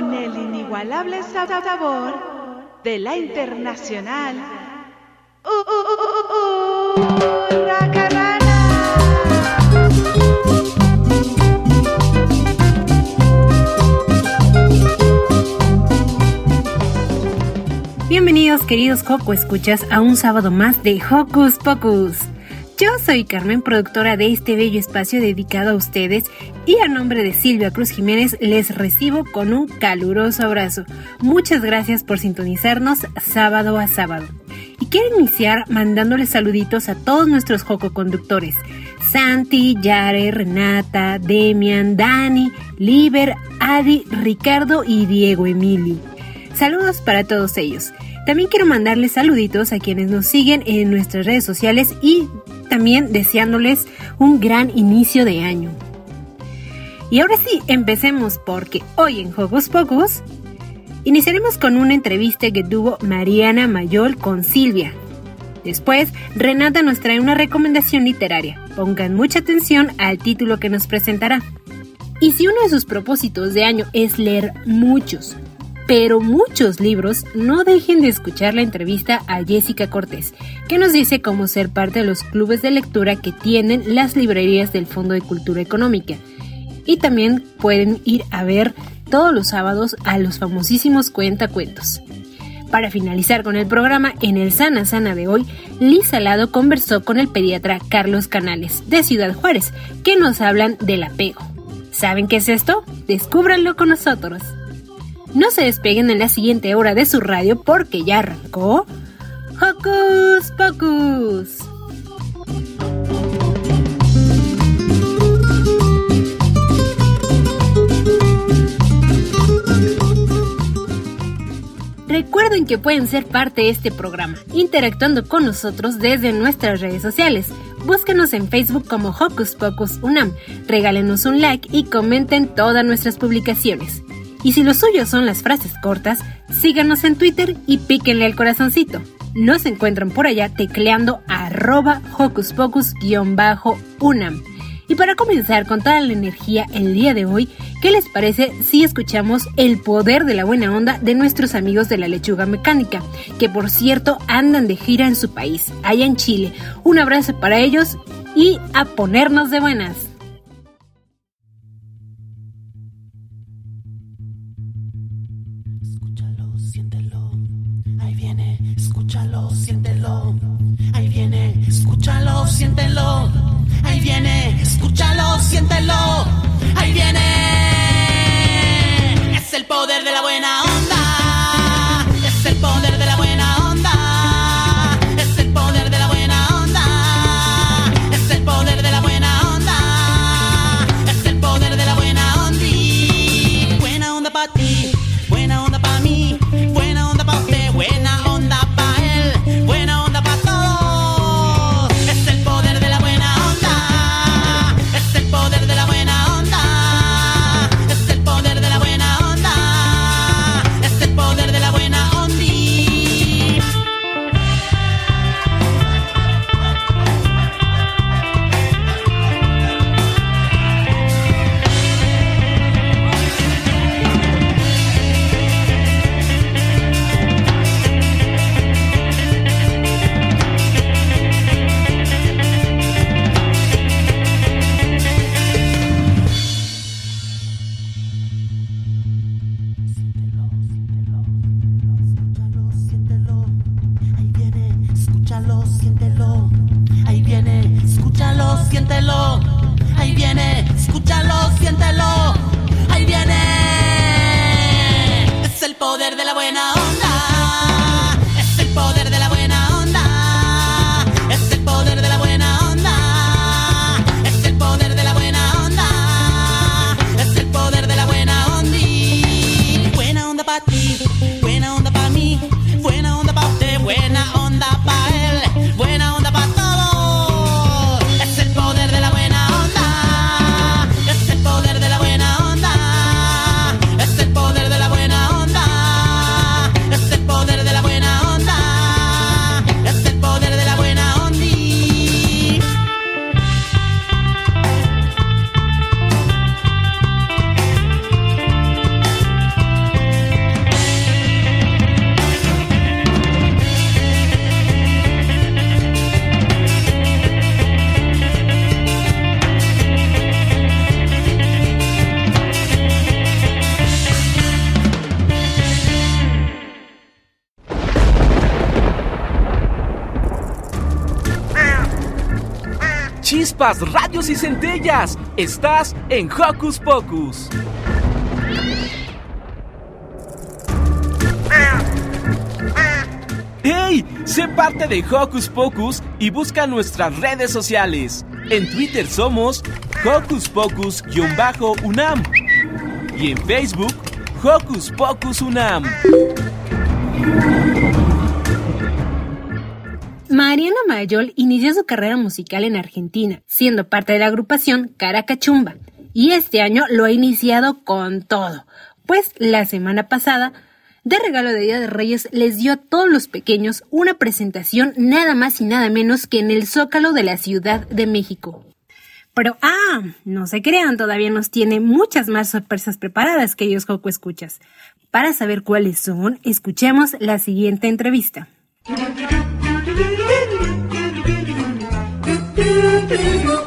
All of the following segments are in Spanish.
Con el inigualable sabor de la internacional. Uh, uh, uh, Bienvenidos queridos Joco Escuchas a un sábado más de Hocus Pocus. Yo soy Carmen, productora de este bello espacio dedicado a ustedes y a nombre de Silvia Cruz Jiménez les recibo con un caluroso abrazo. Muchas gracias por sintonizarnos sábado a sábado. Y quiero iniciar mandándoles saluditos a todos nuestros Joco conductores. Santi, Yare, Renata, Demian, Dani, Liber, Adi, Ricardo y Diego Emili. Saludos para todos ellos. También quiero mandarles saluditos a quienes nos siguen en nuestras redes sociales y también deseándoles un gran inicio de año. Y ahora sí, empecemos porque hoy en Juegos Pocos iniciaremos con una entrevista que tuvo Mariana Mayol con Silvia. Después, Renata nos trae una recomendación literaria. Pongan mucha atención al título que nos presentará. Y si uno de sus propósitos de año es leer muchos, pero muchos libros, no dejen de escuchar la entrevista a Jessica Cortés, que nos dice cómo ser parte de los clubes de lectura que tienen las librerías del Fondo de Cultura Económica. Y también pueden ir a ver todos los sábados a los famosísimos cuentacuentos. Para finalizar con el programa, en el Sana Sana de hoy, Liz Salado conversó con el pediatra Carlos Canales, de Ciudad Juárez, que nos hablan del apego. ¿Saben qué es esto? Descúbranlo con nosotros. No se despeguen en la siguiente hora de su radio porque ya arrancó Hocus Pocus. Recuerden que pueden ser parte de este programa, interactuando con nosotros desde nuestras redes sociales. Búsquenos en Facebook como Hocus Pocus Unam, regálenos un like y comenten todas nuestras publicaciones. Y si lo suyo son las frases cortas, síganos en Twitter y píquenle al corazoncito. Nos encuentran por allá tecleando arroba hocus pocus-unam. Y para comenzar con toda la energía el día de hoy, ¿qué les parece si escuchamos el poder de la buena onda de nuestros amigos de la lechuga mecánica, que por cierto andan de gira en su país, allá en Chile? Un abrazo para ellos y a ponernos de buenas. Radios y centellas. Estás en Hocus Pocus. ¡Hey! Sé parte de Hocus Pocus y busca nuestras redes sociales. En Twitter somos Hocus Pocus-UNAM y en Facebook Hocus Pocus UNAM. Mariana Mayol inició su carrera musical en Argentina, siendo parte de la agrupación Caracachumba, y este año lo ha iniciado con todo, pues la semana pasada, de regalo de Día de Reyes, les dio a todos los pequeños una presentación nada más y nada menos que en el Zócalo de la Ciudad de México. Pero, ah, no se crean, todavía nos tiene muchas más sorpresas preparadas, queridos Joco Escuchas. Para saber cuáles son, escuchemos la siguiente entrevista.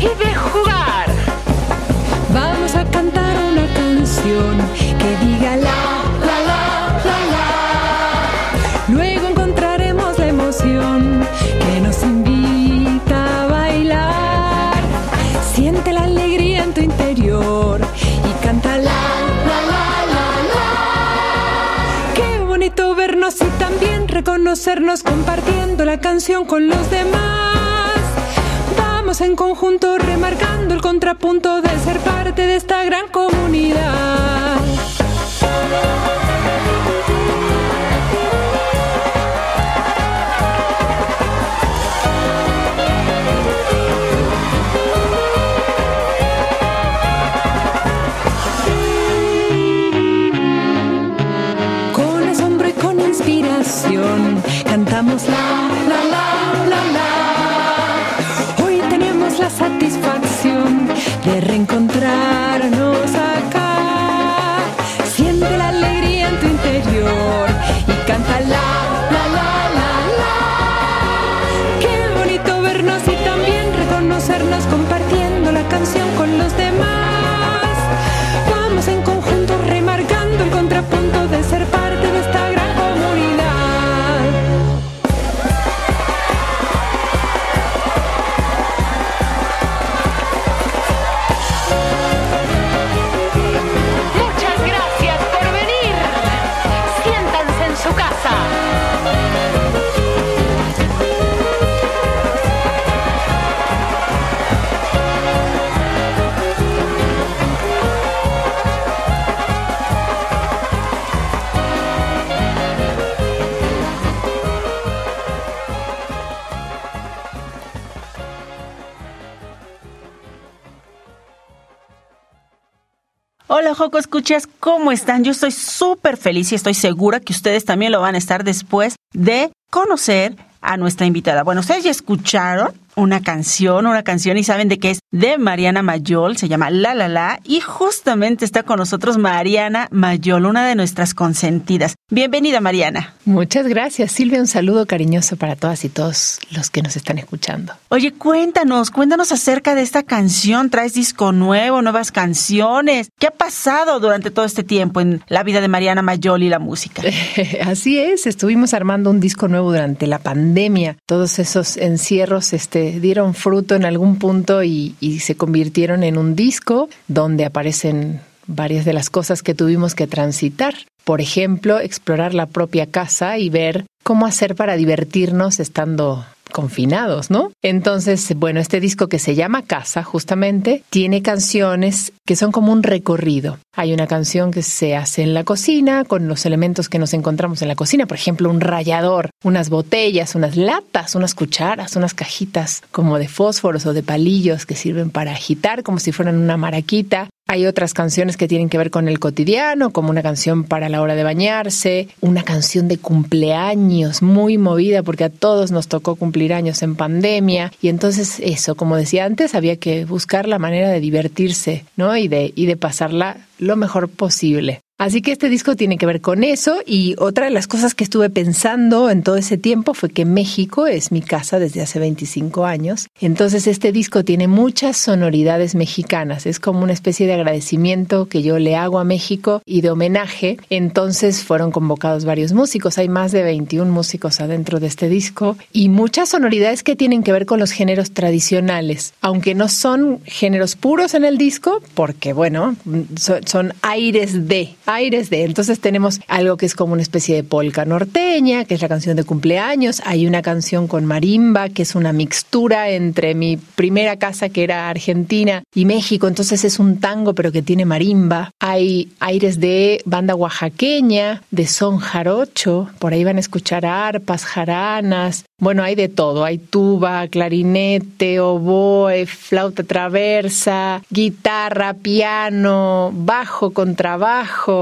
Y de jugar. Vamos a cantar una canción que diga la, la, la, la, la. Luego encontraremos la emoción que nos invita a bailar. Siente la alegría en tu interior y canta la, la, la, la, la. Qué bonito vernos y también reconocernos compartiendo la canción con los demás. En conjunto remarcando el contrapunto de ser parte de esta gran comunidad. Con asombro y con inspiración cantamos la, de reencontrarnos Escuchas, ¿cómo están? Yo estoy súper feliz y estoy segura que ustedes también lo van a estar después de conocer a nuestra invitada. Bueno, ustedes ya escucharon una canción, una canción y saben de qué es de Mariana Mayol, se llama La La La y justamente está con nosotros Mariana Mayol, una de nuestras consentidas. Bienvenida Mariana. Muchas gracias Silvia, un saludo cariñoso para todas y todos los que nos están escuchando. Oye, cuéntanos, cuéntanos acerca de esta canción, traes disco nuevo, nuevas canciones. ¿Qué ha pasado durante todo este tiempo en la vida de Mariana Mayol y la música? Así es, estuvimos armando un disco nuevo durante la pandemia. Todos esos encierros este dieron fruto en algún punto y, se convirtieron en un disco donde aparecen varias de las cosas que tuvimos que transitar. Por ejemplo, explorar la propia casa y ver cómo hacer para divertirnos estando confinados, ¿no? Entonces, bueno, este disco que se llama Casa, justamente, tiene canciones que son como un recorrido. Hay una canción que se hace en la cocina con los elementos que nos encontramos en la cocina, por ejemplo, un rallador, unas botellas, unas latas, unas cucharas, unas cajitas como de fósforos o de palillos que sirven para agitar como si fueran una maraquita. Hay otras canciones que tienen que ver con el cotidiano, como una canción para la hora de bañarse, una canción de cumpleaños muy movida porque a todos nos tocó cumplir años en pandemia y entonces eso, como decía antes, había que buscar la manera de divertirse, ¿no? Y de y de pasarla lo mejor posible. Así que este disco tiene que ver con eso y otra de las cosas que estuve pensando en todo ese tiempo fue que México es mi casa desde hace 25 años. Entonces este disco tiene muchas sonoridades mexicanas. Es como una especie de agradecimiento que yo le hago a México y de homenaje. Entonces fueron convocados varios músicos. Hay más de 21 músicos adentro de este disco y muchas sonoridades que tienen que ver con los géneros tradicionales. Aunque no son géneros puros en el disco, porque bueno, son, aires de aires de. Entonces tenemos algo que es como una especie de polka norteña, que es la canción de cumpleaños. Hay una canción con marimba, que es una mixtura entre mi primera casa, que era Argentina, y México. Entonces es un tango, pero que tiene marimba. Hay aires de banda oaxaqueña, de son jarocho. Por ahí van a escuchar arpas, jaranas. Bueno, hay de todo. Hay tuba, clarinete, oboe, flauta traversa, guitarra, piano, bajo, contrabajo.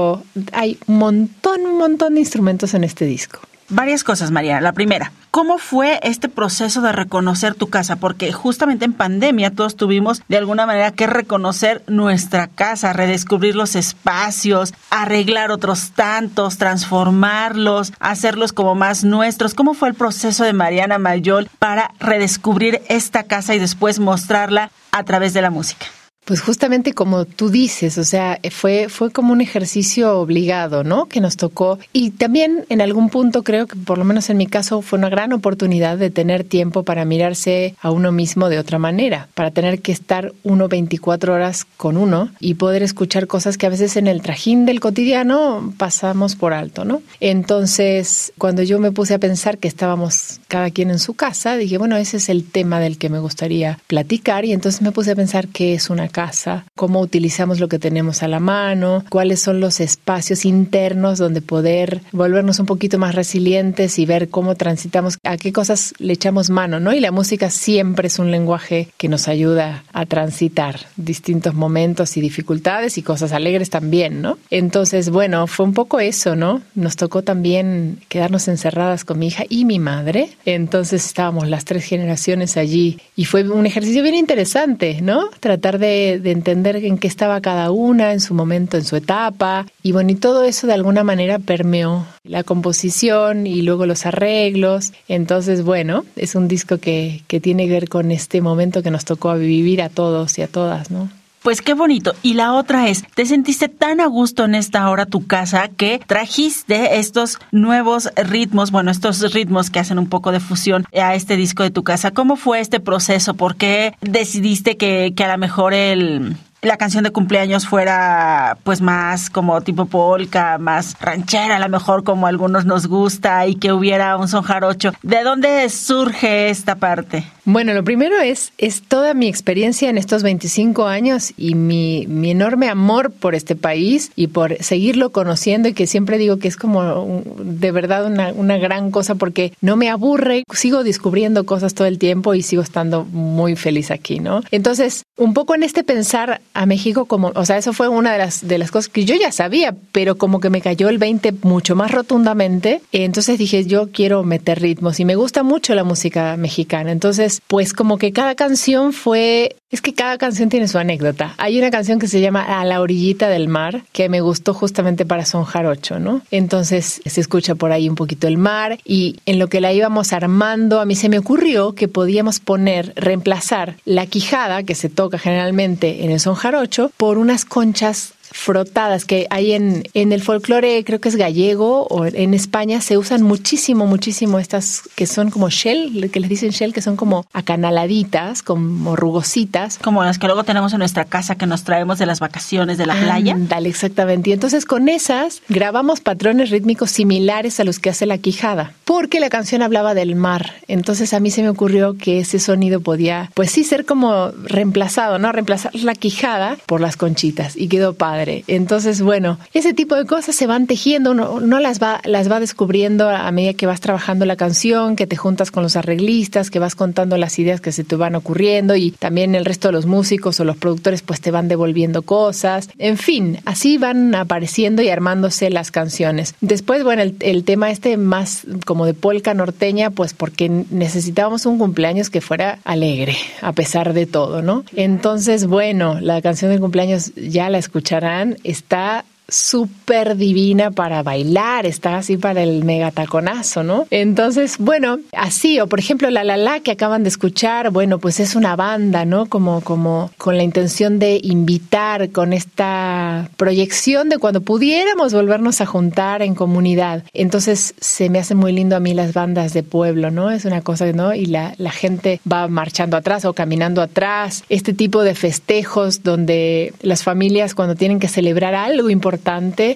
Hay un montón, un montón de instrumentos en este disco. Varias cosas, María. La primera, ¿cómo fue este proceso de reconocer tu casa? Porque justamente en pandemia todos tuvimos de alguna manera que reconocer nuestra casa, redescubrir los espacios, arreglar otros tantos, transformarlos, hacerlos como más nuestros. ¿Cómo fue el proceso de Mariana Mayol para redescubrir esta casa y después mostrarla a través de la música? Pues justamente como tú dices, o sea, fue, fue como un ejercicio obligado, ¿no? Que nos tocó. Y también en algún punto creo que, por lo menos en mi caso, fue una gran oportunidad de tener tiempo para mirarse a uno mismo de otra manera, para tener que estar uno 24 horas con uno y poder escuchar cosas que a veces en el trajín del cotidiano pasamos por alto, ¿no? Entonces, cuando yo me puse a pensar que estábamos cada quien en su casa, dije, bueno, ese es el tema del que me gustaría platicar y entonces me puse a pensar qué es una casa, cómo utilizamos lo que tenemos a la mano, cuáles son los espacios internos donde poder volvernos un poquito más resilientes y ver cómo transitamos, a qué cosas le echamos mano, ¿no? Y la música siempre es un lenguaje que nos ayuda a transitar distintos momentos y dificultades y cosas alegres también, ¿no? Entonces, bueno, fue un poco eso, ¿no? Nos tocó también quedarnos encerradas con mi hija y mi madre. Entonces estábamos las tres generaciones allí y fue un ejercicio bien interesante, ¿no? Tratar de de, entender en qué estaba cada una en su momento, en su etapa. Y bueno, y todo eso de alguna manera permeó la composición y luego los arreglos. Entonces, bueno, es un disco que, que tiene que ver con este momento que nos tocó vivir a todos y a todas, ¿no? Pues qué bonito. Y la otra es, te sentiste tan a gusto en esta hora tu casa que trajiste estos nuevos ritmos, bueno, estos ritmos que hacen un poco de fusión a este disco de tu casa. ¿Cómo fue este proceso? ¿Por qué decidiste que, que a lo mejor el, la canción de cumpleaños fuera pues más como tipo polka, más ranchera, a lo mejor como a algunos nos gusta y que hubiera un son jarocho. ¿De dónde surge esta parte? Bueno, lo primero es, es toda mi experiencia en estos 25 años y mi, mi enorme amor por este país y por seguirlo conociendo y que siempre digo que es como de verdad una, una gran cosa porque no me aburre, sigo descubriendo cosas todo el tiempo y sigo estando muy feliz aquí, ¿no? Entonces, un poco en este pensar a México como, o sea, eso fue una de las, de las cosas que yo ya sabía, pero como que me cayó el 20 mucho más rotundamente. Entonces dije, yo quiero meter ritmos y me gusta mucho la música mexicana. Entonces, pues como que cada canción fue es que cada canción tiene su anécdota. Hay una canción que se llama A la orillita del mar, que me gustó justamente para son jarocho, ¿no? Entonces se escucha por ahí un poquito el mar y en lo que la íbamos armando, a mí se me ocurrió que podíamos poner, reemplazar la quijada que se toca generalmente en el son jarocho por unas conchas frotadas que hay en, en el folclore, creo que es gallego o en España, se usan muchísimo, muchísimo estas que son como shell, que les dicen shell, que son como acanaladitas, como rugositas. Como las que luego tenemos en nuestra casa que nos traemos de las vacaciones de la playa. Dale, exactamente. Y entonces con esas grabamos patrones rítmicos similares a los que hace la quijada, porque la canción hablaba del mar. Entonces a mí se me ocurrió que ese sonido podía, pues sí, ser como reemplazado, ¿no? Reemplazar la quijada por las conchitas y quedó padre. Entonces, bueno, ese tipo de cosas se van tejiendo, uno no las va, las va descubriendo a medida que vas trabajando la canción, que te juntas con los arreglistas, que vas contando las ideas que se te van ocurriendo y también el resto de los músicos o los productores pues te van devolviendo cosas. En fin, así van apareciendo y armándose las canciones. Después, bueno, el, el tema este más como de polka norteña, pues porque necesitábamos un cumpleaños que fuera alegre, a pesar de todo, ¿no? Entonces, bueno, la canción del cumpleaños ya la escucharán está súper divina para bailar, está así para el megataconazo, ¿no? Entonces, bueno, así, o por ejemplo, La La La que acaban de escuchar, bueno, pues es una banda, ¿no? Como, como con la intención de invitar, con esta proyección de cuando pudiéramos volvernos a juntar en comunidad. Entonces, se me hace muy lindo a mí las bandas de pueblo, ¿no? Es una cosa, ¿no? Y la, la gente va marchando atrás o caminando atrás. Este tipo de festejos donde las familias cuando tienen que celebrar algo importante,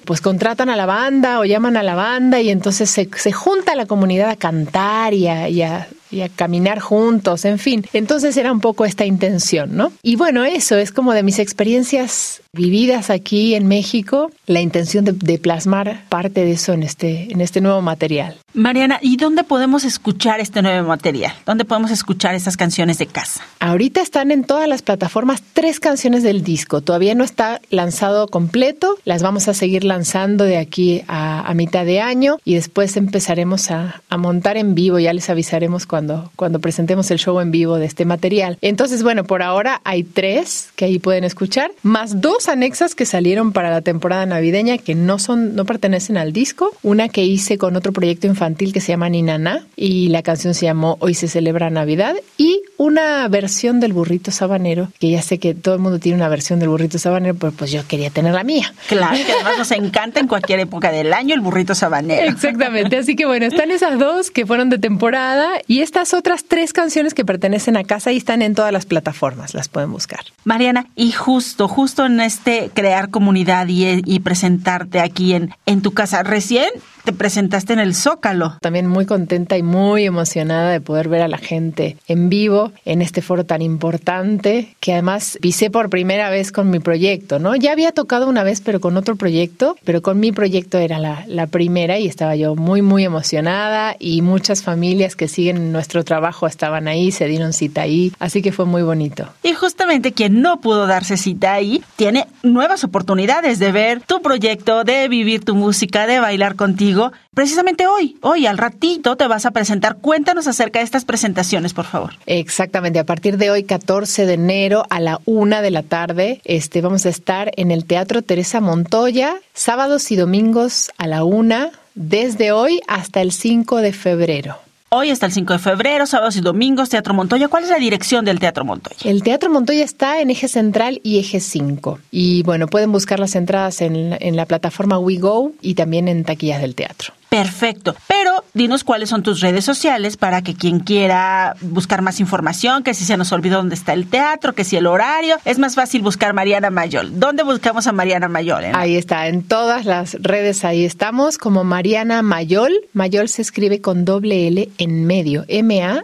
pues contratan a la banda o llaman a la banda y entonces se, se junta la comunidad a cantar y a, y a y a caminar juntos, en fin. Entonces era un poco esta intención, ¿no? Y bueno, eso es como de mis experiencias vividas aquí en México, la intención de, de, plasmar parte de eso en este, en este nuevo material. Mariana, ¿y dónde podemos escuchar este nuevo material? ¿Dónde podemos escuchar estas canciones de casa? Ahorita están en todas las plataformas tres canciones del disco. Todavía no está lanzado completo. Las vamos a seguir lanzando de aquí a, a mitad de año y después empezaremos a, a montar en vivo. Ya les avisaremos cuando cuando, presentemos el show en vivo de este material. Entonces, bueno, por ahora hay tres que ahí pueden escuchar, más dos anexas que salieron para la temporada navideña que no son, no pertenecen al disco. Una que hice con otro proyecto infantil que se llama Ninana y la canción se llamó Hoy se celebra Navidad y una versión del burrito sabanero, que ya sé que todo el mundo tiene una versión del burrito sabanero, pero pues yo quería tener la mía. Claro, que además nos encanta en cualquier época del año el burrito sabanero. Exactamente, así que bueno, están esas dos que fueron de temporada y estas otras tres canciones que pertenecen a casa y están en todas las plataformas, las pueden buscar. Mariana, y justo, justo en este crear comunidad y, y presentarte aquí en, en tu casa, recién te presentaste en el Zócalo. También muy contenta y muy emocionada de poder ver a la gente en vivo en este foro tan importante que además pisé por primera vez con mi proyecto, ¿no? Ya había tocado una vez pero con otro proyecto, pero con mi proyecto era la, la primera y estaba yo muy muy emocionada y muchas familias que siguen nuestro trabajo estaban ahí, se dieron cita ahí, así que fue muy bonito. Y justamente quien no pudo darse cita ahí tiene nuevas oportunidades de ver tu proyecto, de vivir tu música, de bailar contigo precisamente hoy, hoy al ratito te vas a presentar. Cuéntanos acerca de estas presentaciones, por favor. Exactamente, a partir de hoy, 14 de enero a la una de la tarde, este, vamos a estar en el Teatro Teresa Montoya, sábados y domingos a la una, desde hoy hasta el 5 de febrero. Hoy está el 5 de febrero, sábados y domingos, Teatro Montoya. ¿Cuál es la dirección del Teatro Montoya? El Teatro Montoya está en eje central y eje 5. Y bueno, pueden buscar las entradas en, en la plataforma WeGo y también en taquillas del teatro. Perfecto. Pero dinos cuáles son tus redes sociales para que quien quiera buscar más información, que si se nos olvidó dónde está el teatro, que si el horario, es más fácil buscar Mariana Mayol. ¿Dónde buscamos a Mariana Mayol? Ahí está, en todas las redes ahí estamos como Mariana Mayol. Mayol se escribe con doble L en medio, M-A-L-L-O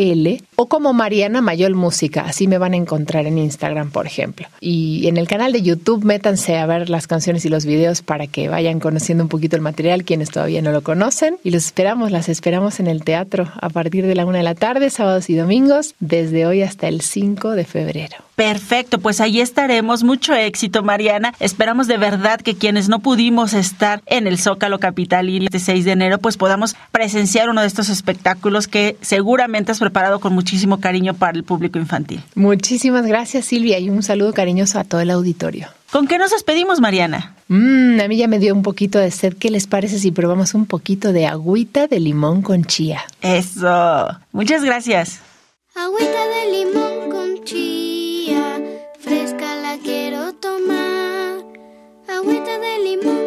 L o como Mariana Mayol Música, así me van a encontrar en Instagram, por ejemplo. Y en el canal de YouTube métanse a ver las canciones y los videos para que vayan conociendo un poquito el material quienes todavía no lo conocen. Y los esperamos, las esperamos en el teatro a partir de la una de la tarde, sábados y domingos, desde hoy hasta el 5 de febrero. Perfecto, pues ahí estaremos. Mucho éxito, Mariana. Esperamos de verdad que quienes no pudimos estar en el Zócalo Capital y este 6 de enero, pues podamos presenciar uno de estos espectáculos que seguramente has preparado con muchísimo cariño para el público infantil. Muchísimas gracias, Silvia, y un saludo cariñoso a todo el auditorio. ¿Con qué nos despedimos, Mariana? Mmm, a mí ya me dio un poquito de sed. ¿Qué les parece si probamos un poquito de agüita de limón con chía? Eso. Muchas gracias. Agüita de limón con chía, fresca la quiero tomar. Agüita de limón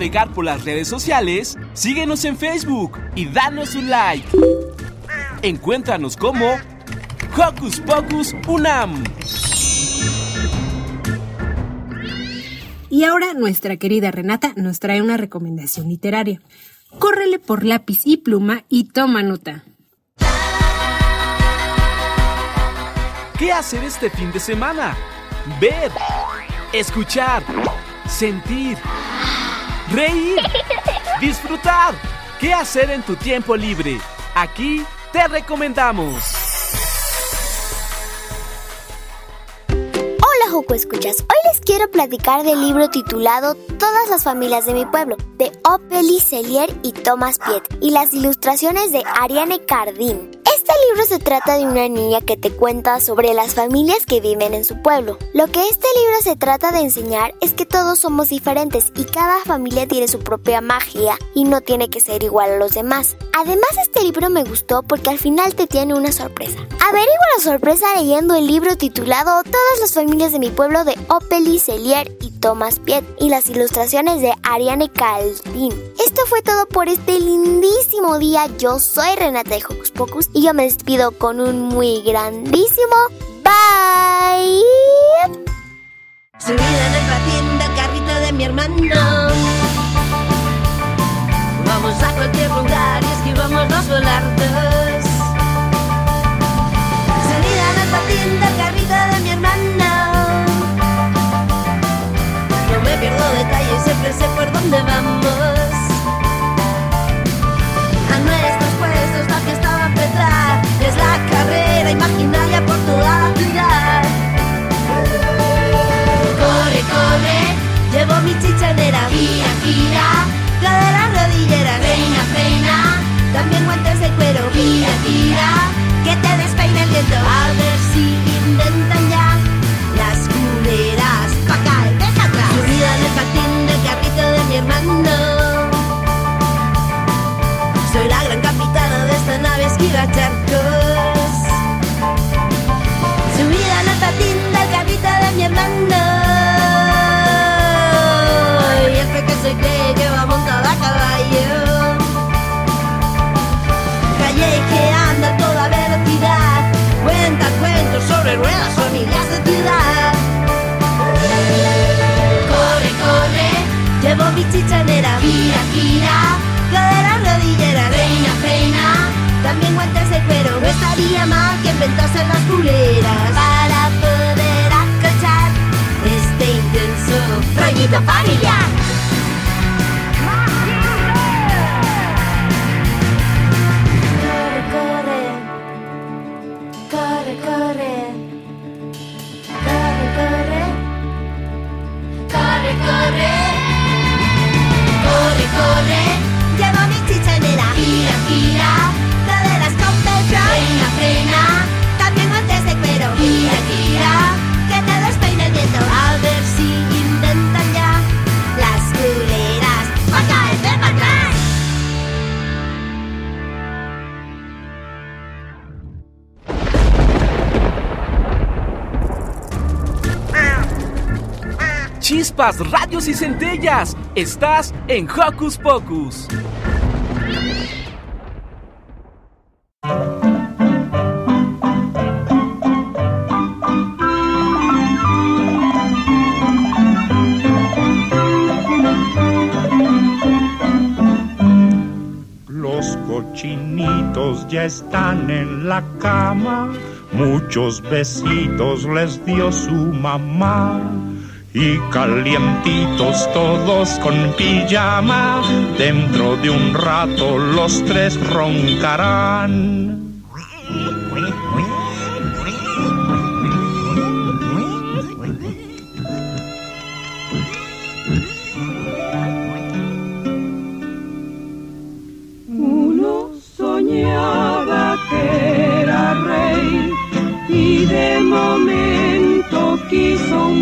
navegar por las redes sociales, síguenos en Facebook y danos un like. Encuéntranos como Hocus Pocus Unam. Y ahora nuestra querida Renata nos trae una recomendación literaria. Córrele por lápiz y pluma y toma nota. ¿Qué hacer este fin de semana? Ver, escuchar, sentir, reír, disfrutar. ¿Qué hacer en tu tiempo libre? Aquí te recomendamos. Hola Joco Escuchas, hoy les quiero platicar del libro titulado Todas las familias de mi pueblo, de Opeli Celier y Thomas Piet, y las ilustraciones de Ariane Cardin. Este libro se trata de una niña que te cuenta sobre las familias que viven en su pueblo. Lo que este libro se trata de enseñar es que todos somos diferentes y cada familia tiene su propia magia y no tiene que ser igual a los demás. Además este libro me gustó porque al final te tiene una sorpresa. Averigua la sorpresa leyendo el libro titulado Todas las familias de mi pueblo de Opeli Celier y Thomas Piet y las ilustraciones de Ariane Caldín. Esto fue todo por este lindísimo día. Yo soy Renata de Hocus Pocus y yo me despido con un muy grandísimo bye. Subida en el patín del carrito de mi hermano. Vamos a cualquier lugar y esquivamos los volardos. Subida en el patín del carrito de mi hermano. No me pierdo detalles, siempre sé por dónde vamos. Imaginaria por toda la ciudad. Corre, corre, llevo mi chichanera. Gira, gira, cadera rodillera. Reina, reina, también guantes de cuero. Gira, gira, que te despeine el viento. A ver si intentan ya las culeras pa' caer. Deja atrás. Subida en el patín del carrito de mi hermano. Soy la gran capitana de esta nave esquiva charcos. y Y este que se cree que va a caballo. Calle que anda a toda velocidad. Cuenta cuentos sobre ruedas, familias de ciudad. Corre, corre, llevo mi chichanera. Gira, gira, cadera rodillera. Reina, reina. También guantes de cuero, no estaría mal que inventasen las culeras. the fire. Chispas, radios y centellas. Estás en Hocus Pocus. Los cochinitos ya están en la cama, muchos besitos les dio su mamá. Y calientitos todos con pijama, dentro de un rato los tres roncarán.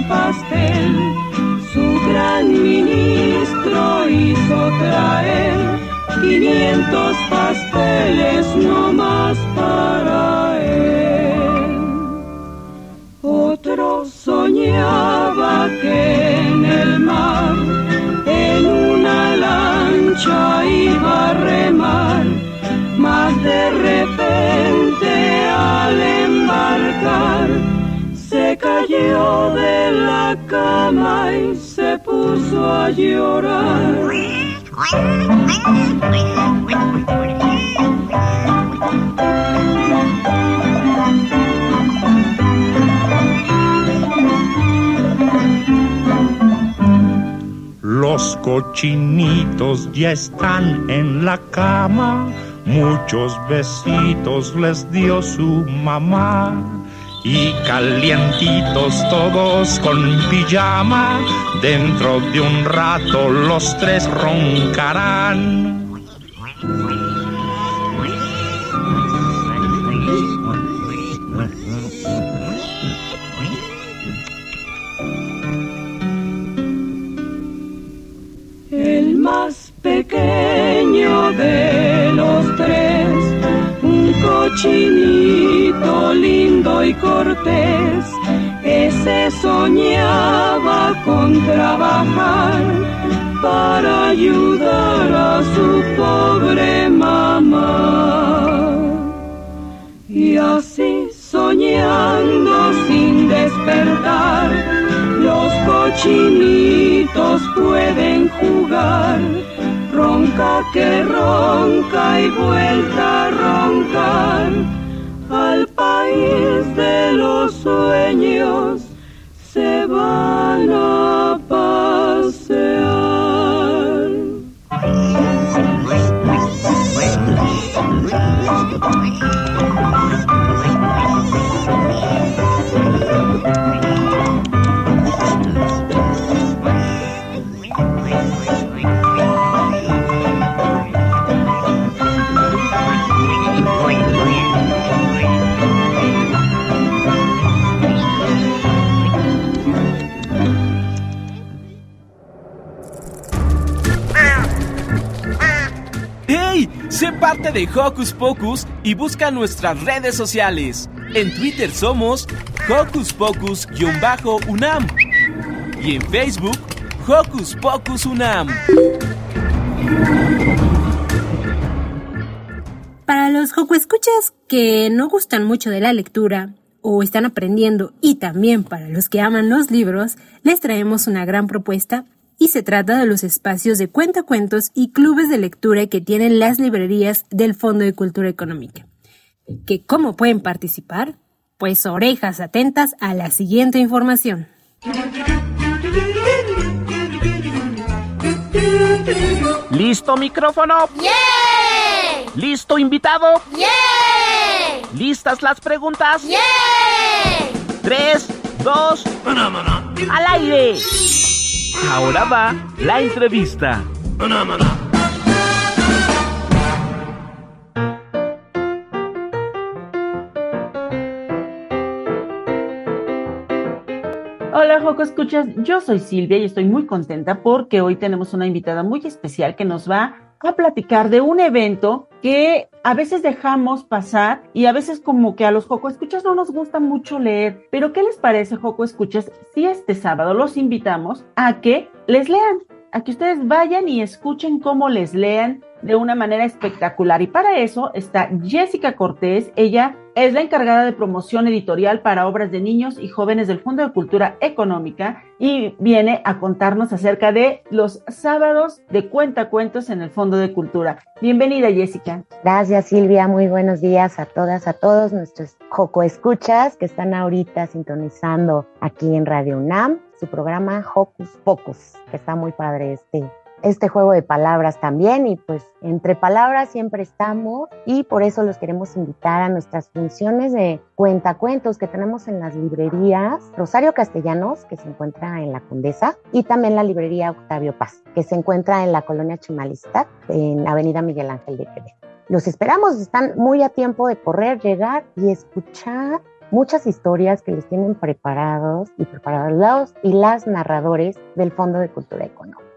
Pastel. Su gran ministro hizo traer 500 pasteles no más para él. Otro soñaba que en el mar, en una lancha iba a remar, mas de repente de la cama y se puso a llorar. Los cochinitos ya están en la cama, muchos besitos les dio su mamá. Y calientitos todos con pijama, dentro de un rato los tres roncarán. El más pequeño de los tres, un cochinito lindo y cortés, ese soñaba con trabajar para ayudar a su pobre mamá. Y así soñando sin despertar, los cochinitos pueden jugar. Ronca que ronca y vuelta a roncar. País de los sueños se van a parte de Hocus Pocus y busca nuestras redes sociales. En Twitter somos Hocus Pocus-UNAM y en Facebook Hocus Pocus UNAM. Para los Escuchas que no gustan mucho de la lectura o están aprendiendo y también para los que aman los libros, les traemos una gran propuesta y se trata de los espacios de cuentacuentos y clubes de lectura que tienen las librerías del Fondo de Cultura Económica. ¿Que cómo pueden participar? Pues orejas atentas a la siguiente información. ¿Listo micrófono? ¿Listo invitado? ¿Listas las preguntas? Tres, dos, al aire. Ahora va la entrevista. Hola Joco Escuchas, yo soy Silvia y estoy muy contenta porque hoy tenemos una invitada muy especial que nos va a platicar de un evento que a veces dejamos pasar y a veces como que a los Joco Escuchas no nos gusta mucho leer. Pero ¿qué les parece Joco Escuchas si este sábado los invitamos a que les lean? A que ustedes vayan y escuchen cómo les lean de una manera espectacular. Y para eso está Jessica Cortés. Ella es la encargada de promoción editorial para obras de niños y jóvenes del Fondo de Cultura Económica y viene a contarnos acerca de los sábados de cuentacuentos en el Fondo de Cultura. Bienvenida, Jessica. Gracias, Silvia. Muy buenos días a todas, a todos nuestros Joco Escuchas que están ahorita sintonizando aquí en Radio UNAM su programa Hocus Pocus, que está muy padre este este juego de palabras también y pues entre palabras siempre estamos y por eso los queremos invitar a nuestras funciones de cuentacuentos que tenemos en las librerías Rosario Castellanos que se encuentra en la Condesa y también la librería Octavio Paz que se encuentra en la colonia Chimalista en Avenida Miguel Ángel de Quevedo. Los esperamos, están muy a tiempo de correr, llegar y escuchar muchas historias que les tienen preparados y preparados y las narradores del Fondo de Cultura Económica.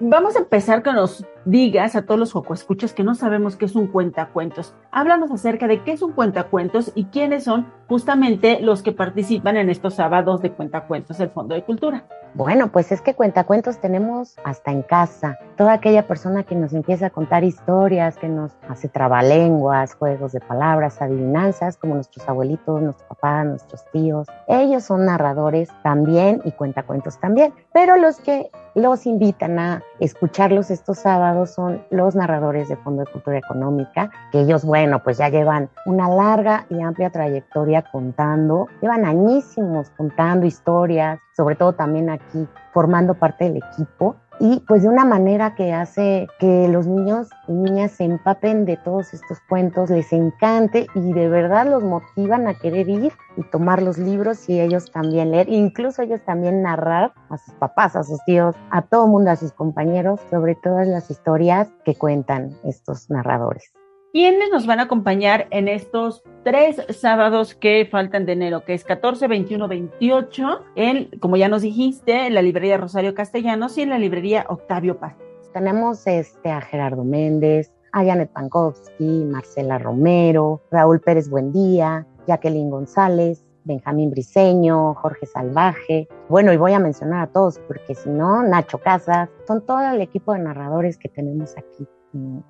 Vamos a empezar con los digas a todos los Escuchas que no sabemos qué es un cuentacuentos. Háblanos acerca de qué es un cuentacuentos y quiénes son justamente los que participan en estos sábados de cuentacuentos del Fondo de Cultura. Bueno, pues es que cuentacuentos tenemos hasta en casa. Toda aquella persona que nos empieza a contar historias, que nos hace trabalenguas, juegos de palabras, adivinanzas, como nuestros abuelitos, nuestros papás, nuestros tíos. Ellos son narradores también y cuentacuentos también. Pero los que los invitan a escucharlos estos sábados son los narradores de Fondo de Cultura Económica, que ellos, bueno, pues ya llevan una larga y amplia trayectoria contando, llevan añísimos contando historias, sobre todo también aquí formando parte del equipo y pues de una manera que hace que los niños y niñas se empapen de todos estos cuentos, les encante y de verdad los motivan a querer ir y tomar los libros y ellos también leer, incluso ellos también narrar a sus papás, a sus tíos, a todo el mundo, a sus compañeros, sobre todas las historias que cuentan estos narradores. ¿Quiénes nos van a acompañar en estos tres sábados que faltan de enero, que es 14, 21, 28, en, como ya nos dijiste, en la librería Rosario Castellanos y en la librería Octavio Paz? Tenemos este, a Gerardo Méndez, a Janet Pankowski, Marcela Romero, Raúl Pérez Buendía, Jacqueline González, Benjamín Briseño, Jorge Salvaje. Bueno, y voy a mencionar a todos porque si no, Nacho Casas, son todo el equipo de narradores que tenemos aquí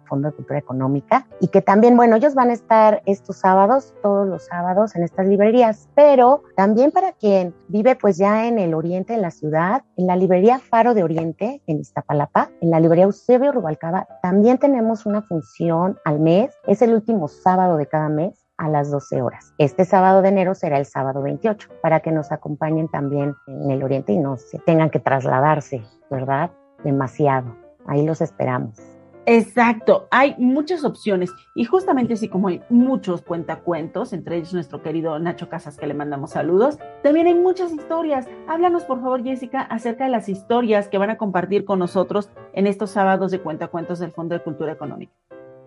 Fondo de Cultura Económica y que también, bueno, ellos van a estar estos sábados, todos los sábados en estas librerías, pero también para quien vive pues ya en el oriente de la ciudad, en la librería Faro de Oriente en Iztapalapa, en la librería Eusebio Rubalcaba, también tenemos una función al mes, es el último sábado de cada mes a las 12 horas. Este sábado de enero será el sábado 28 para que nos acompañen también en el oriente y no se tengan que trasladarse, ¿verdad? Demasiado. Ahí los esperamos. Exacto, hay muchas opciones y justamente así como hay muchos cuentacuentos, entre ellos nuestro querido Nacho Casas que le mandamos saludos, también hay muchas historias. Háblanos por favor Jessica acerca de las historias que van a compartir con nosotros en estos sábados de cuentacuentos del Fondo de Cultura Económica.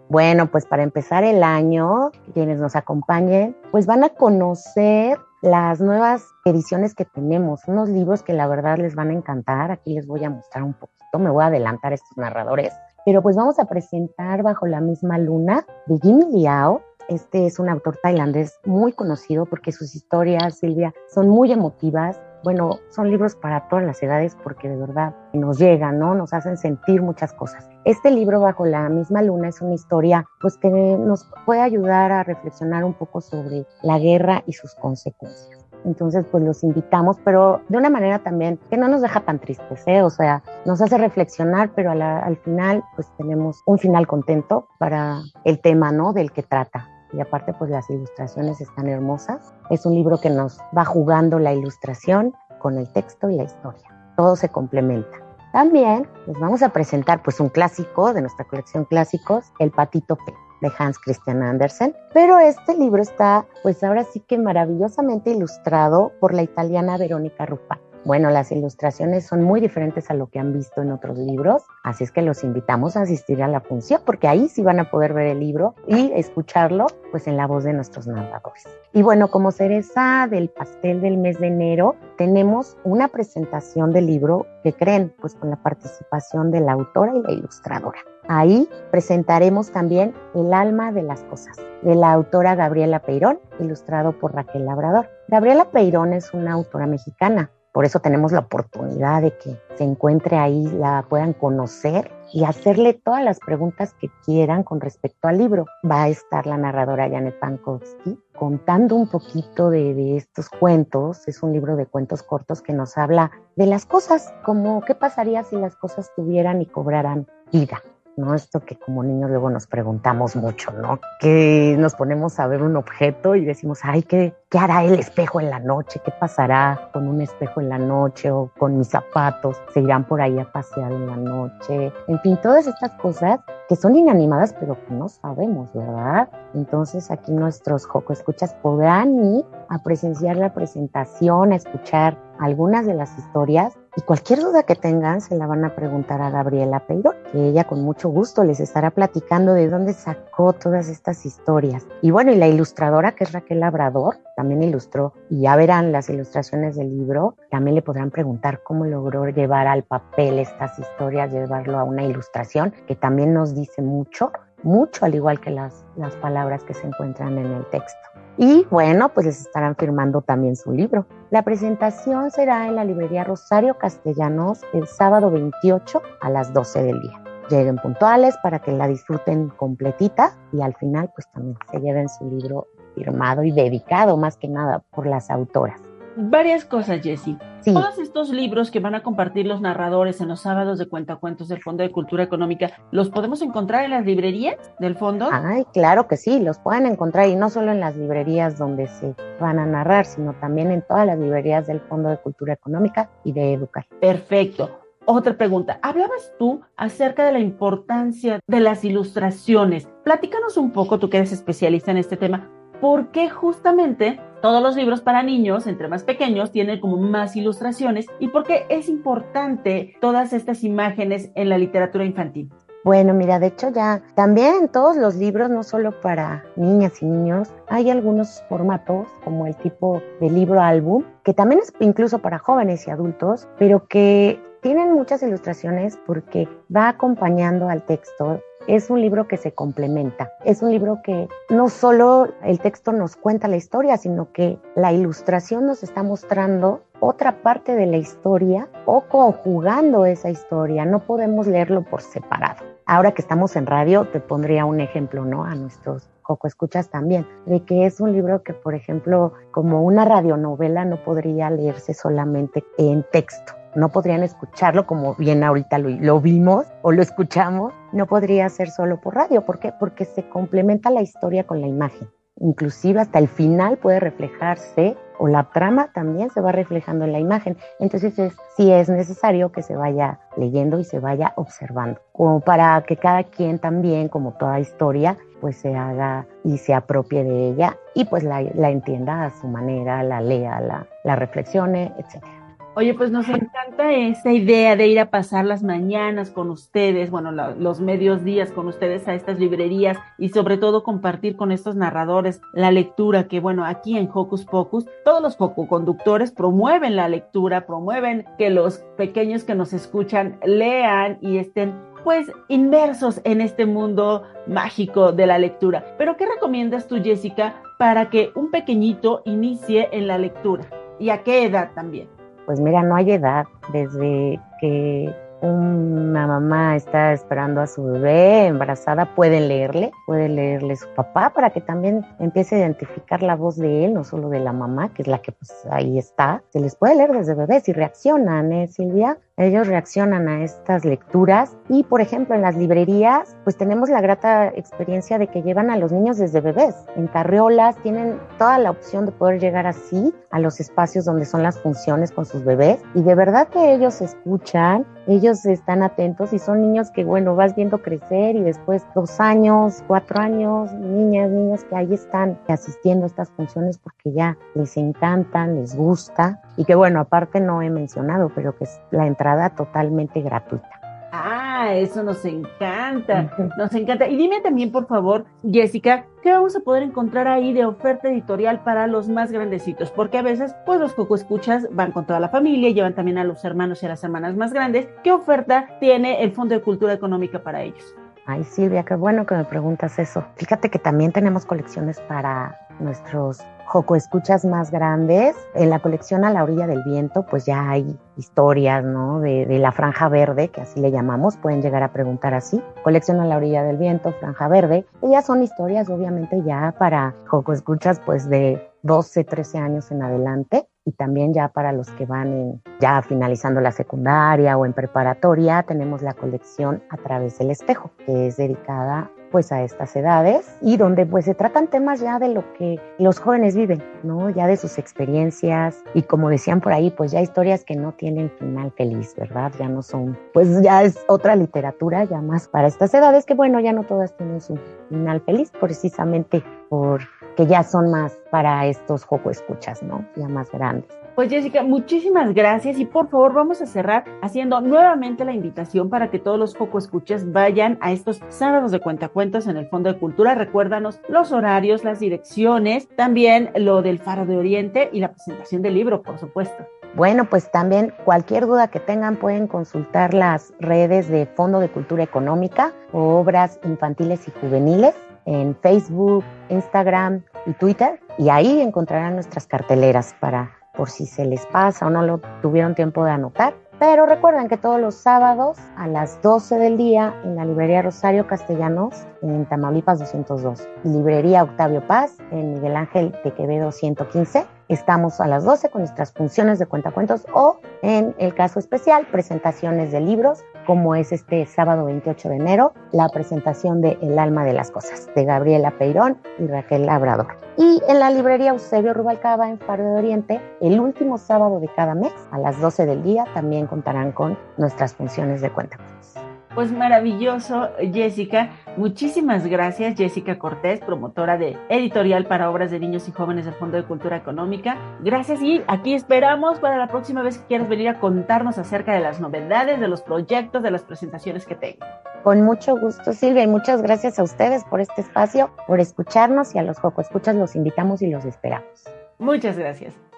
Bueno, pues para empezar el año, quienes nos acompañen, pues van a conocer las nuevas ediciones que tenemos, unos libros que la verdad les van a encantar. Aquí les voy a mostrar un poquito, me voy a adelantar estos narradores pero pues vamos a presentar Bajo la misma luna de Jimmy Liao. Este es un autor tailandés muy conocido porque sus historias, Silvia, son muy emotivas. Bueno, son libros para todas las edades porque de verdad nos llegan, ¿no? Nos hacen sentir muchas cosas. Este libro Bajo la misma luna es una historia pues que nos puede ayudar a reflexionar un poco sobre la guerra y sus consecuencias. Entonces, pues los invitamos, pero de una manera también que no nos deja tan tristes, ¿eh? O sea, nos hace reflexionar, pero al final, pues tenemos un final contento para el tema, ¿no? Del que trata. Y aparte, pues las ilustraciones están hermosas. Es un libro que nos va jugando la ilustración con el texto y la historia. Todo se complementa. También les vamos a presentar pues un clásico de nuestra colección clásicos, El Patito P de Hans Christian Andersen, pero este libro está pues ahora sí que maravillosamente ilustrado por la italiana Verónica Rupa. Bueno, las ilustraciones son muy diferentes a lo que han visto en otros libros, así es que los invitamos a asistir a la función porque ahí sí van a poder ver el libro y escucharlo pues en la voz de nuestros narradores. Y bueno, como cereza del pastel del mes de enero, tenemos una presentación del libro que creen pues con la participación de la autora y la ilustradora. Ahí presentaremos también El alma de las cosas, de la autora Gabriela Peirón, ilustrado por Raquel Labrador. Gabriela Peirón es una autora mexicana, por eso tenemos la oportunidad de que se encuentre ahí, la puedan conocer y hacerle todas las preguntas que quieran con respecto al libro. Va a estar la narradora Janet Pankowski contando un poquito de, de, estos cuentos. Es un libro de cuentos cortos que nos habla de las cosas, como qué pasaría si las cosas tuvieran y cobraran vida. ¿No? Esto que como niños luego nos preguntamos mucho, ¿no? Que nos ponemos a ver un objeto y decimos, ay, ¿qué, ¿qué hará el espejo en la noche? ¿Qué pasará con un espejo en la noche o con mis zapatos? ¿Se irán por ahí a pasear en la noche? En fin, todas estas cosas que son inanimadas pero que no sabemos, ¿verdad? Entonces aquí nuestros Joco Escuchas podrán ir a presenciar la presentación, a escuchar algunas de las historias y cualquier duda que tengan se la van a preguntar a Gabriela Peiro, que ella con mucho gusto les estará platicando de dónde sacó todas estas historias. Y bueno, y la ilustradora que es Raquel Labrador también ilustró y ya verán las ilustraciones del libro, también le podrán preguntar cómo logró llevar al papel estas historias, llevarlo a una ilustración que también nos dice mucho, mucho al igual que las, las palabras que se encuentran en el texto. Y bueno, pues les estarán firmando también su libro. La presentación será en la librería Rosario Castellanos el sábado 28 a las 12 del día. Lleguen puntuales para que la disfruten completita y al final pues también se lleven su libro firmado y dedicado más que nada por las autoras. Varias cosas, Jessie. Todos estos libros que van a compartir los narradores en los sábados de cuentacuentos del Fondo de Cultura Económica, ¿los podemos encontrar en las librerías del fondo? Ay, claro que sí, los pueden encontrar y no solo en las librerías donde se van a narrar, sino también en todas las librerías del Fondo de Cultura Económica y de Educar. Perfecto. Otra pregunta. Hablabas tú acerca de la importancia de las ilustraciones. Platícanos un poco, tú que eres especialista en este tema, ¿por qué justamente todos los libros para niños, entre más pequeños, tienen como más ilustraciones y por qué es importante todas estas imágenes en la literatura infantil. Bueno, mira, de hecho ya también en todos los libros, no solo para niñas y niños, hay algunos formatos como el tipo de libro álbum, que también es incluso para jóvenes y adultos, pero que tienen muchas ilustraciones porque va acompañando al texto es un libro que se complementa. Es un libro que no solo el texto nos cuenta la historia, sino que la ilustración nos está mostrando otra parte de la historia o conjugando esa historia. No podemos leerlo por separado. Ahora que estamos en radio, te pondría un ejemplo, ¿no? A nuestros Coco Escuchas también, de que es un libro que, por ejemplo, como una radionovela no podría leerse solamente en texto no podrían escucharlo como bien ahorita lo, vimos o lo escuchamos, no podría ser solo por radio. ¿Por qué? Porque se complementa la historia con la imagen. Inclusive hasta el final puede reflejarse o la trama también se va reflejando en la imagen. Entonces es, sí es necesario que se vaya leyendo y se vaya observando, como para que cada quien también, como toda historia, pues se haga y se apropie de ella y pues la, entienda a su manera, la lea, la, la reflexione, etcétera. Oye, pues nos encanta esta idea de ir a pasar las mañanas con ustedes, bueno, los medios días con ustedes a estas librerías y sobre todo compartir con estos narradores la lectura que, bueno, aquí en Hocus Pocus, todos los conductores promueven la lectura, promueven que los pequeños que nos escuchan lean y estén pues inmersos en este mundo mágico de la lectura. Pero ¿qué recomiendas tú, Jessica, para que un pequeñito inicie en la lectura? ¿Y a qué edad también? Pues mira, no hay edad, desde que una mamá está esperando a su bebé embarazada, pueden leerle, puede leerle su papá para que también empiece a identificar la voz de él, no solo de la mamá, que es la que pues ahí está. Se les puede leer desde bebés y reaccionan, ¿eh, Silvia? Ellos reaccionan a estas lecturas y, por ejemplo, en las librerías, pues tenemos la grata experiencia de que llevan a los niños desde bebés. En carriolas tienen toda la opción de poder llegar así a los espacios donde son las funciones con sus bebés y de verdad que ellos escuchan, ellos están atentos y son niños que, bueno, vas viendo crecer y después dos años, cuatro años, niñas, niños que ahí están asistiendo a estas funciones porque ya les encantan, les gusta y que, bueno, aparte no he mencionado, pero que es la entrada totalmente gratuita. Ah, eso nos encanta, nos encanta. Y dime también, por favor, Jessica, ¿qué vamos a poder encontrar ahí de oferta editorial para los más grandecitos? Porque a veces, pues los coco escuchas van con toda la familia, llevan también a los hermanos y a las hermanas más grandes. ¿Qué oferta tiene el Fondo de Cultura Económica para ellos? Ay, Silvia, qué bueno que me preguntas eso. Fíjate que también tenemos colecciones para nuestros Joco Escuchas más grandes. En la colección A la orilla del viento, pues ya hay historias, ¿no? De, de, la franja verde, que así le llamamos, pueden llegar a preguntar así. Colección a la orilla del viento, franja verde. Ellas son historias, obviamente, ya para Joco Escuchas, pues de 12, 13 años en adelante y también ya para los que van en, ya finalizando la secundaria o en preparatoria, tenemos la colección A través del espejo, que es dedicada pues a estas edades y donde pues se tratan temas ya de lo que los jóvenes viven, ¿no? Ya de sus experiencias y como decían por ahí, pues ya historias que no tienen final feliz, ¿verdad? Ya no son, pues ya es otra literatura ya más para estas edades que bueno, ya no todas tienen su final feliz precisamente porque ya son más para estos joco escuchas, ¿no? Ya más grandes. Pues Jessica, muchísimas gracias y por favor vamos a cerrar haciendo nuevamente la invitación para que todos los Joco Escuchas vayan a estos sábados de cuentacuentos en el Fondo de Cultura. Recuérdanos los horarios, las direcciones, también lo del Faro de Oriente y la presentación del libro, por supuesto. Bueno, pues también cualquier duda que tengan pueden consultar las redes de Fondo de Cultura Económica o Obras Infantiles y Juveniles en Facebook, Instagram y Twitter y ahí encontrarán nuestras carteleras para por si se les pasa o no lo tuvieron tiempo de anotar. Pero recuerden que todos los sábados a las 12 del día en la librería Rosario Castellanos en Tamaulipas 202 y librería Octavio Paz en Miguel Ángel de Quevedo 115 estamos a las 12 con nuestras funciones de cuentacuentos o en el caso especial presentaciones de libros como es este sábado 28 de enero la presentación de El alma de las cosas de Gabriela Peirón y Raquel Labrador. Y en la librería Eusebio Rubalcaba en Faro de Oriente, el último sábado de cada mes, a las 12 del día, también contarán con nuestras funciones de cuentacuentos. Pues maravilloso, Jessica. Muchísimas gracias, Jessica Cortés, promotora de editorial para obras de niños y jóvenes del Fondo de Cultura Económica. Gracias y aquí esperamos para la próxima vez que quieras venir a contarnos acerca de las novedades, de los proyectos, de las presentaciones que tengo. Con mucho gusto, Silvia, y muchas gracias a ustedes por este espacio, por escucharnos y a los Joco Escuchas los invitamos y los esperamos. Muchas gracias.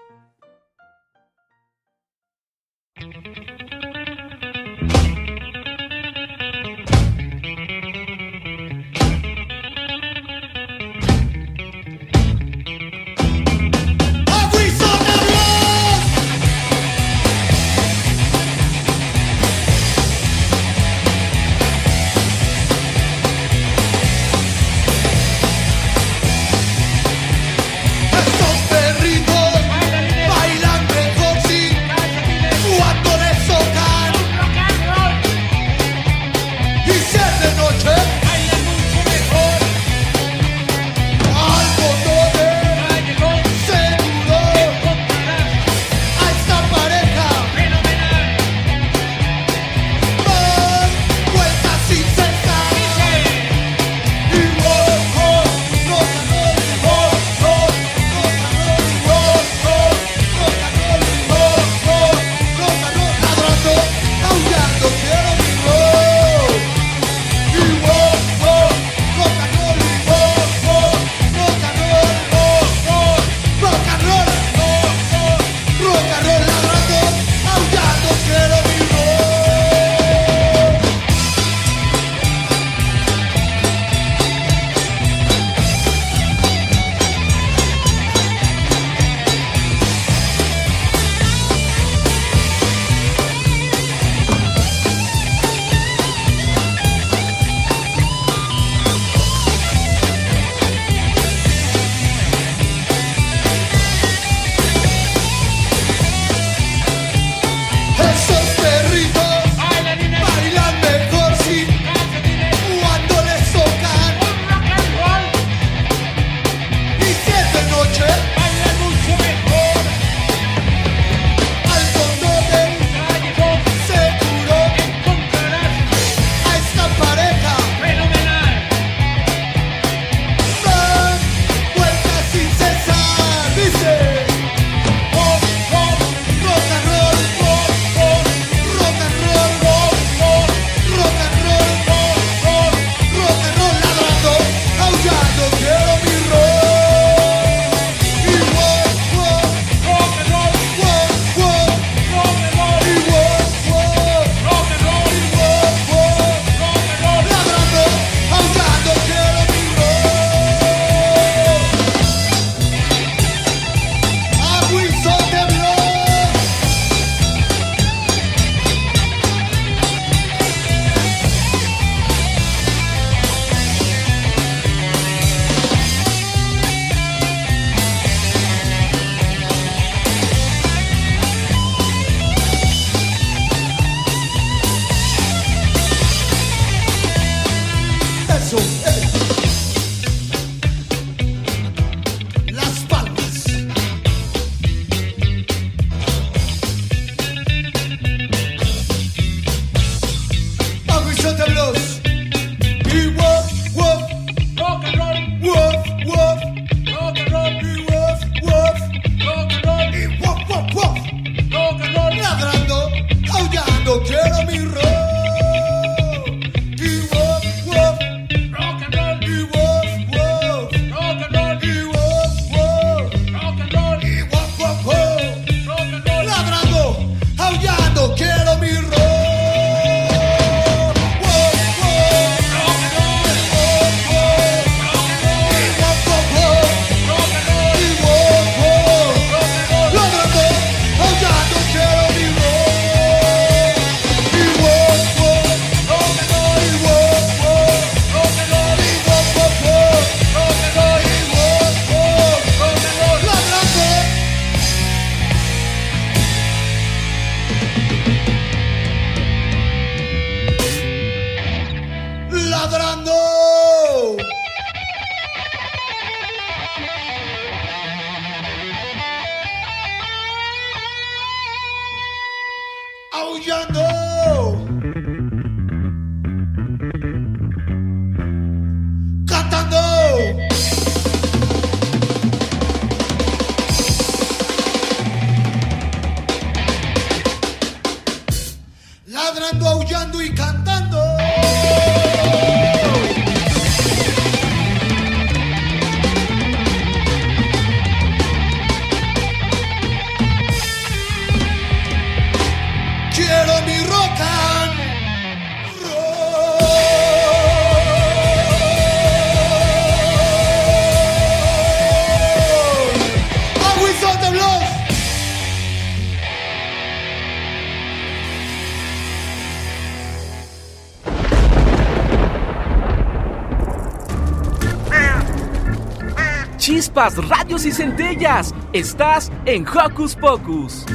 Chispas, radios y centellas. Estás en Hocus Pocus.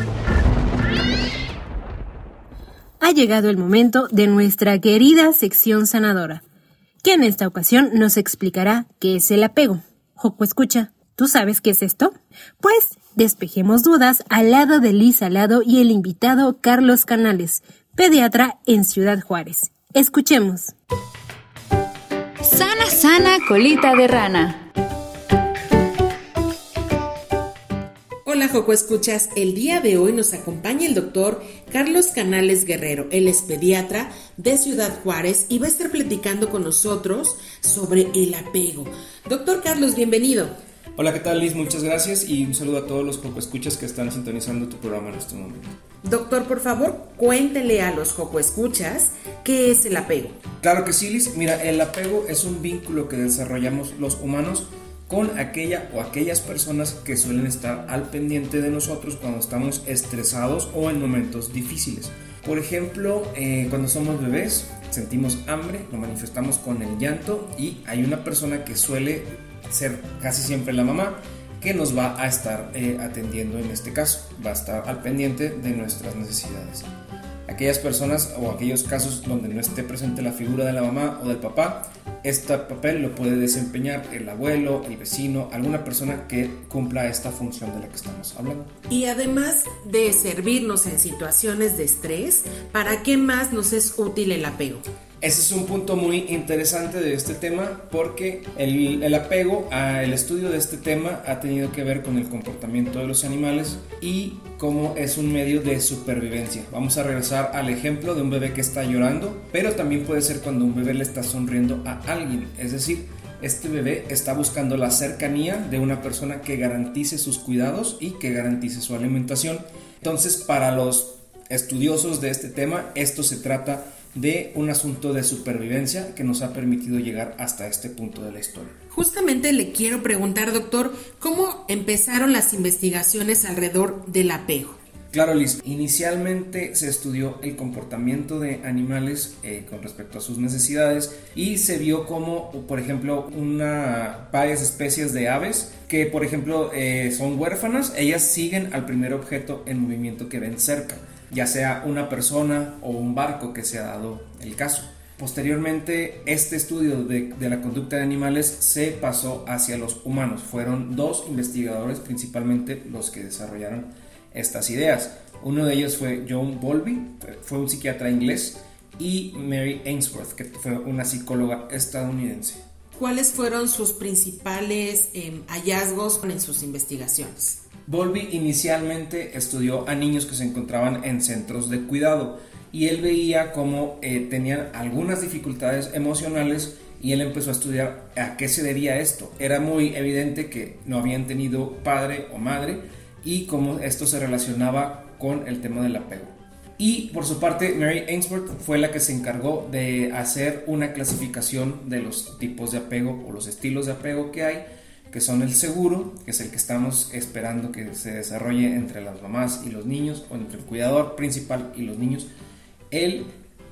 Ha llegado el momento de nuestra querida sección sanadora, que en esta ocasión nos explicará qué es el apego. Joco, escucha, ¿tú sabes qué es esto? Pues despejemos dudas al lado de Liz Alado y el invitado Carlos Canales, pediatra en Ciudad Juárez. Escuchemos. Sana, sana, colita de rana. Hola Joco Escuchas, el día de hoy nos acompaña el doctor Carlos Canales Guerrero, él es pediatra de Ciudad Juárez y va a estar platicando con nosotros sobre el apego. Doctor Carlos, bienvenido. Hola, ¿qué tal Liz? Muchas gracias y un saludo a todos los Joco Escuchas que están sintonizando tu programa en este momento. Doctor, por favor, cuéntele a los Joco Escuchas qué es el apego. Claro que sí, Liz. Mira, el apego es un vínculo que desarrollamos los humanos con aquella o aquellas personas que suelen estar al pendiente de nosotros cuando estamos estresados o en momentos difíciles. Por ejemplo, eh, cuando somos bebés, sentimos hambre, lo manifestamos con el llanto y hay una persona que suele ser casi siempre la mamá que nos va a estar eh, atendiendo en este caso, va a estar al pendiente de nuestras necesidades. Aquellas personas o aquellos casos donde no esté presente la figura de la mamá o del papá, este papel lo puede desempeñar el abuelo, el vecino, alguna persona que cumpla esta función de la que estamos hablando. Y además de servirnos en situaciones de estrés, ¿para qué más nos es útil el apego? Ese es un punto muy interesante de este tema porque el, el, apego, el estudio de este tema ha tenido que ver con el comportamiento de los animales y cómo es un medio de supervivencia. Vamos a regresar al ejemplo de un bebé que está llorando, pero también puede ser cuando un bebé le está sonriendo a alguien, es decir, este bebé está buscando la cercanía de una persona que garantice sus cuidados y que garantice su alimentación. Entonces, para los estudiosos de este tema, esto se trata de un asunto de supervivencia que nos ha permitido llegar hasta este punto de la historia. Justamente le quiero preguntar, doctor, ¿cómo empezaron las investigaciones alrededor del apego? Claro, Liz. Inicialmente se estudió el comportamiento de animales eh, con respecto a sus necesidades y se vio como, por ejemplo, una, varias especies de aves que, por ejemplo, eh, son huérfanas, ellas siguen al primer objeto en movimiento que ven cerca ya sea una persona o un barco que se ha dado el caso. Posteriormente, este estudio de, la conducta de animales se pasó hacia los humanos. Fueron dos investigadores principalmente los que desarrollaron estas ideas. Uno de ellos fue John Bowlby, fue un psiquiatra inglés, y Mary Ainsworth, que fue una psicóloga estadounidense. ¿Cuáles fueron sus principales eh, hallazgos en sus investigaciones? Bowlby inicialmente estudió a niños que se encontraban en centros de cuidado y él veía cómo eh, tenían algunas dificultades emocionales y él empezó a estudiar a qué se debía esto. Era muy evidente que no habían tenido padre o madre y cómo esto se relacionaba con el tema del apego. Y por su parte, Mary Ainsworth fue la que se encargó de hacer una clasificación de los tipos de apego o los estilos de apego que hay que son el seguro, que es el que estamos esperando que se desarrolle entre las mamás y los niños, o entre el cuidador principal y los niños. El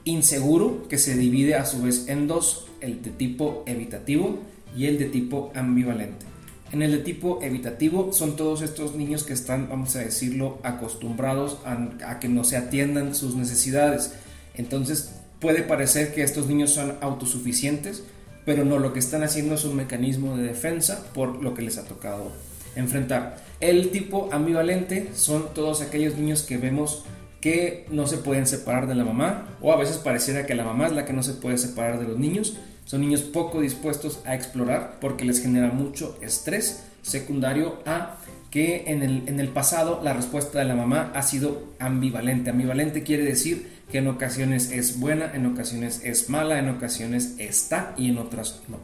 inseguro, que se divide a su vez en dos, el de tipo evitativo y el de tipo ambivalente. En el de tipo evitativo son todos estos niños que están, vamos a decirlo, acostumbrados a, que no se atiendan sus necesidades. Entonces puede parecer que estos niños son autosuficientes, pero no, lo que están haciendo es un mecanismo de defensa por lo que les ha tocado enfrentar. El tipo ambivalente son todos aquellos niños que vemos que no se pueden separar de la mamá o a veces pareciera que la mamá es la que no se puede separar de los niños. Son niños poco dispuestos a explorar porque les genera mucho estrés secundario a que en el, en el pasado la respuesta de la mamá ha sido ambivalente. Ambivalente quiere decir que en ocasiones es buena, en ocasiones es mala, en ocasiones está y en otras no.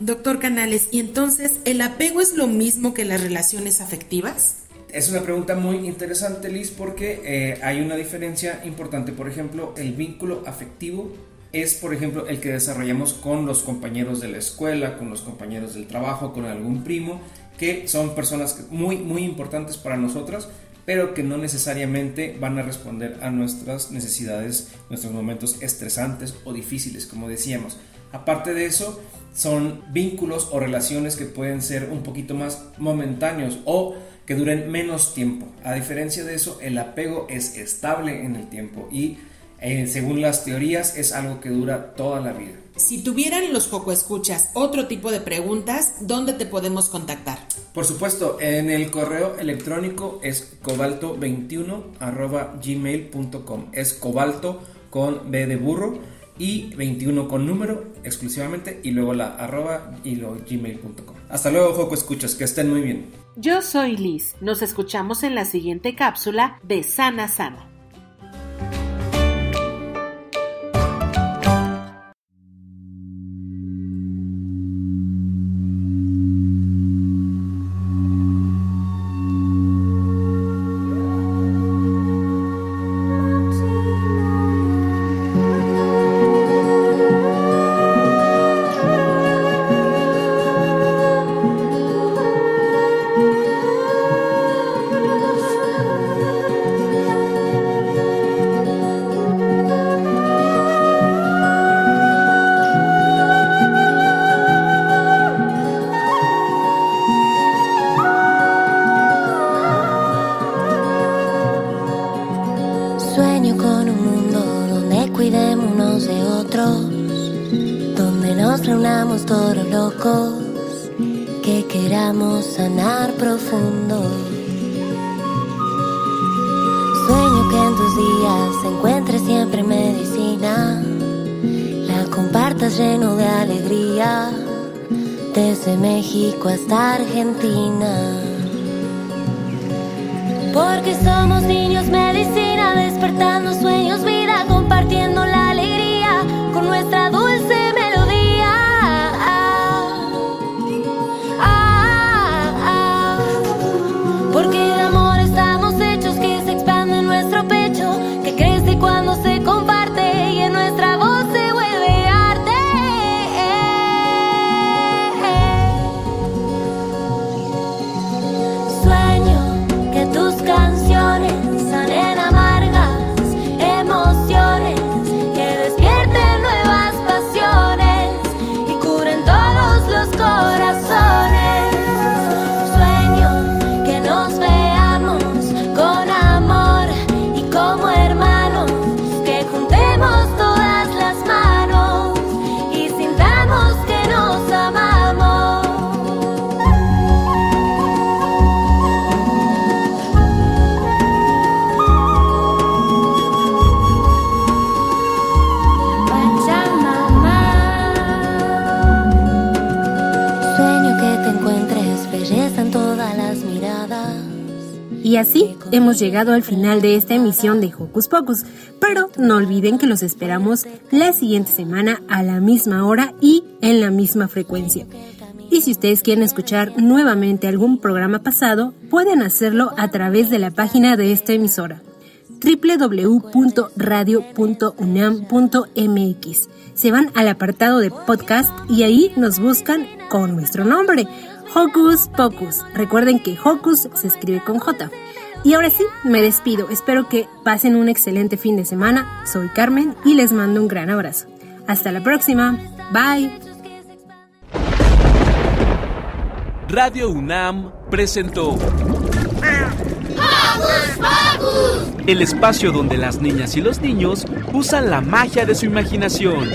Doctor Canales, ¿y entonces el apego es lo mismo que las relaciones afectivas? Es una pregunta muy interesante, Liz, porque eh, hay una diferencia importante. Por ejemplo, el vínculo afectivo es, por ejemplo, el que desarrollamos con los compañeros de la escuela, con los compañeros del trabajo, con algún primo, que son personas muy, muy importantes para nosotros, pero que no necesariamente van a responder a nuestras necesidades, nuestros momentos estresantes o difíciles, como decíamos. Aparte de eso, son vínculos o relaciones que pueden ser un poquito más momentáneos o que duren menos tiempo. A diferencia de eso, el apego es estable en el tiempo y eh, según las teorías es algo que dura toda la vida. Si tuvieran los poco escuchas otro tipo de preguntas, ¿dónde te podemos contactar? Por supuesto, en el correo electrónico es cobalto21 gmail.com. Es cobalto con B de burro y 21 con número exclusivamente y luego la arroba y lo gmail.com. Hasta luego, Joco Escuchas, que estén muy bien. Yo soy Liz. Nos escuchamos en la siguiente cápsula de Sana Sana. Hemos llegado al final de esta emisión de Hocus Pocus, pero no olviden que los esperamos la siguiente semana a la misma hora y en la misma frecuencia. Y si ustedes quieren escuchar nuevamente algún programa pasado, pueden hacerlo a través de la página de esta emisora www.radio.unam.mx. Se van al apartado de podcast y ahí nos buscan con nuestro nombre, Hocus Pocus. Recuerden que Hocus se escribe con J. Y ahora sí, me despido. Espero que pasen un excelente fin de semana. Soy Carmen y les mando un gran abrazo. Hasta la próxima. Bye. Radio UNAM presentó el espacio donde las niñas y los niños usan la magia de su imaginación.